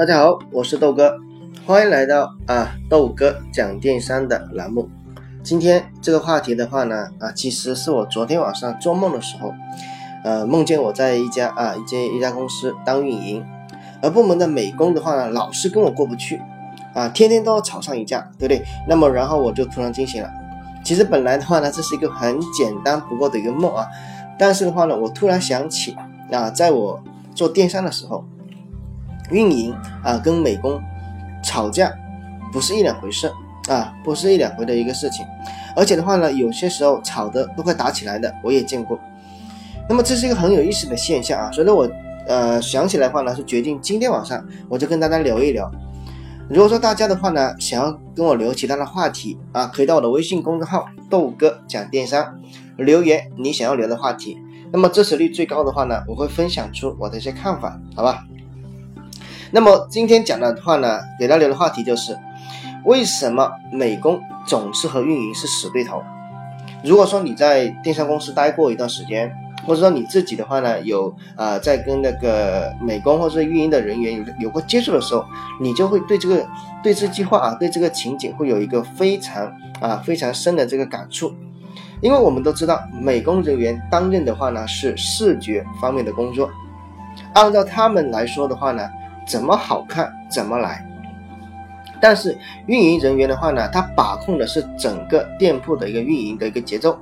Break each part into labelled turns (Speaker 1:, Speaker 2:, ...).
Speaker 1: 大家好，我是豆哥，欢迎来到啊豆哥讲电商的栏目。今天这个话题的话呢，啊，其实是我昨天晚上做梦的时候，呃，梦见我在一家啊一间一家公司当运营，而部门的美工的话呢，老是跟我过不去，啊，天天都要吵上一架，对不对？那么然后我就突然惊醒了。其实本来的话呢，这是一个很简单不过的一个梦啊，但是的话呢，我突然想起啊，在我做电商的时候。运营啊，跟美工吵架不是一两回事啊，不是一两回的一个事情，而且的话呢，有些时候吵的都快打起来的，我也见过。那么这是一个很有意思的现象啊，所以呢，我呃想起来的话呢，是决定今天晚上我就跟大家聊一聊。如果说大家的话呢，想要跟我聊其他的话题啊，可以到我的微信公众号豆哥讲电商留言你想要聊的话题，那么支持率最高的话呢，我会分享出我的一些看法，好吧？那么今天讲的话呢，给大家聊的话题就是，为什么美工总是和运营是死对头？如果说你在电商公司待过一段时间，或者说你自己的话呢，有啊在跟那个美工或者运营的人员有有过接触的时候，你就会对这个对这句话啊，对这个情景会有一个非常啊非常深的这个感触，因为我们都知道，美工人员担任的话呢是视觉方面的工作，按照他们来说的话呢。怎么好看怎么来，但是运营人员的话呢，他把控的是整个店铺的一个运营的一个节奏，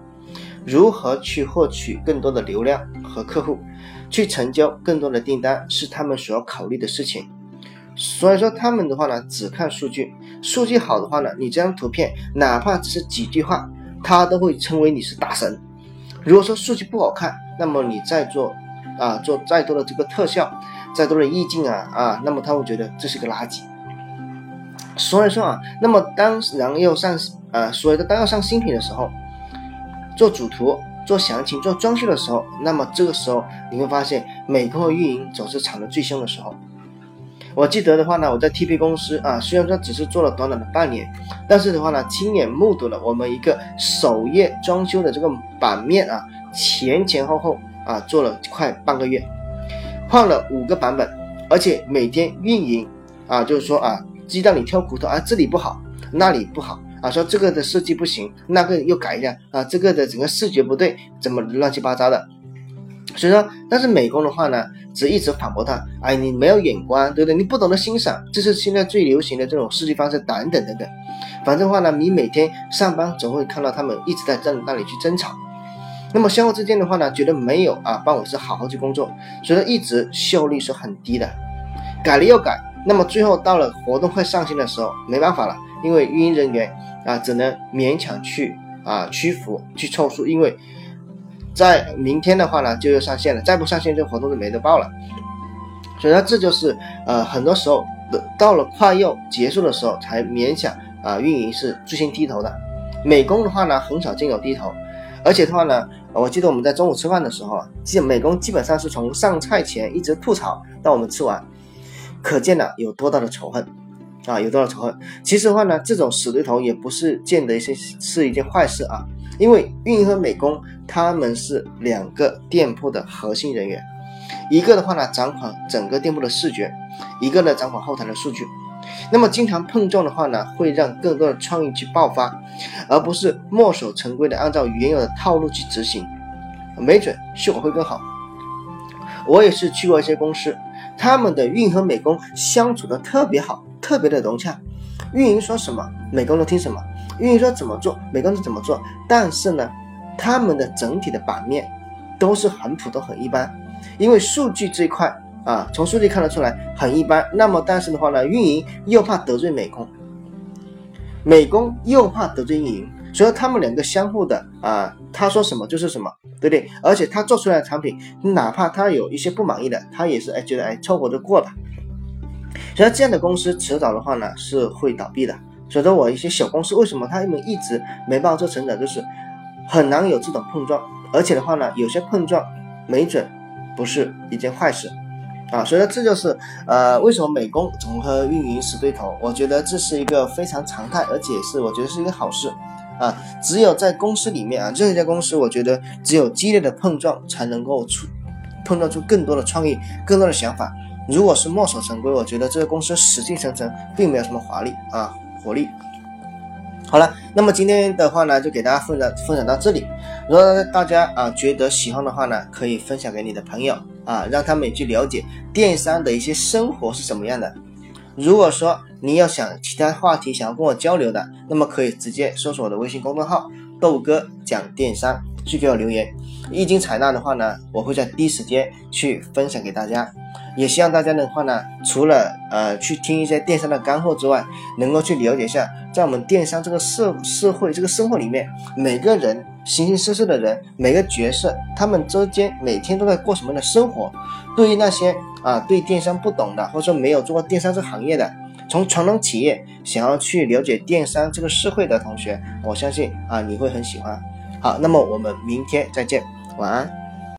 Speaker 1: 如何去获取更多的流量和客户，去成交更多的订单，是他们所要考虑的事情。所以说他们的话呢，只看数据，数据好的话呢，你这张图片哪怕只是几句话，他都会称为你是大神。如果说数据不好看，那么你再做啊做再多的这个特效。再多的意境啊啊，那么他会觉得这是个垃圾。所以说啊，那么当然要上呃所有的当要上新品的时候，做主图、做详情、做装修的时候，那么这个时候你会发现美工和运营总是吵得最凶的时候。我记得的话呢，我在 TP 公司啊，虽然说只是做了短短的半年，但是的话呢，亲眼目睹了我们一个首页装修的这个版面啊，前前后后啊做了快半个月。换了五个版本，而且每天运营啊，就是说啊，鸡蛋里挑骨头啊，这里不好，那里不好啊，说这个的设计不行，那个又改一下啊，这个的整个视觉不对，怎么乱七八糟的。所以说，但是美工的话呢，只一直反驳他，哎，你没有眼光，对不对？你不懂得欣赏，这是现在最流行的这种设计方式，等等等等。反正话呢，你每天上班总会看到他们一直在在那里去争吵。那么相互之间的话呢，觉得没有啊，帮我是好好去工作，所以说一直效率是很低的，改了又改，那么最后到了活动快上线的时候，没办法了，因为运营人员啊，只能勉强去啊屈服去凑数，因为在明天的话呢就要上线了，再不上线这活动就没得报了，所以说这就是呃很多时候到了快要结束的时候才勉强啊运营是最先低头的，美工的话呢很少见有低头。而且的话呢，我记得我们在中午吃饭的时候啊，基美工基本上是从上菜前一直吐槽到我们吃完，可见呢有多大的仇恨啊，有多大仇恨。其实的话呢，这种死对头也不是见得一些是一件坏事啊，因为运营和美工他们是两个店铺的核心人员，一个的话呢掌管整个店铺的视觉，一个呢掌管后台的数据。那么经常碰撞的话呢，会让更多的创意去爆发，而不是墨守成规的按照原有的套路去执行，没准效果会更好。我也是去过一些公司，他们的运营和美工相处的特别好，特别的融洽。运营说什么，美工都听什么；运营说怎么做，美工就怎么做。但是呢，他们的整体的版面都是很普通、很一般，因为数据这一块。啊，从数据看得出来很一般。那么，但是的话呢，运营又怕得罪美工，美工又怕得罪运营，所以他们两个相互的啊，他说什么就是什么，对不对？而且他做出来的产品，哪怕他有一些不满意的，他也是哎觉得哎凑合着过了。所以这样的公司迟早的话呢是会倒闭的。所以说我一些小公司为什么他们一直没办法做成长，就是很难有这种碰撞，而且的话呢，有些碰撞没准不是一件坏事。啊，所以说这就是呃，为什么美工总和运营死对头？我觉得这是一个非常常态，而且是我觉得是一个好事啊。只有在公司里面啊，任何一家公司，我觉得只有激烈的碰撞，才能够出碰撞出更多的创意、更多的想法，如果是墨守成规，我觉得这个公司死气沉沉，并没有什么华丽啊活力。好了，那么今天的话呢，就给大家分享分享到这里。如果大家啊觉得喜欢的话呢，可以分享给你的朋友啊，让他们也去了解电商的一些生活是什么样的。如果说你要想其他话题想要跟我交流的，那么可以直接搜索我的微信公众号“豆哥讲电商”去给我留言。一经采纳的话呢，我会在第一时间去分享给大家。也希望大家的话呢，除了呃去听一些电商的干货之外，能够去了解一下，在我们电商这个社社会这个生活里面，每个人形形色色的人，每个角色，他们之间每天都在过什么样的生活。对于那些啊对电商不懂的，或者说没有做过电商这行业的，从传统企业想要去了解电商这个社会的同学，我相信啊你会很喜欢。好，那么我们明天再见，晚安。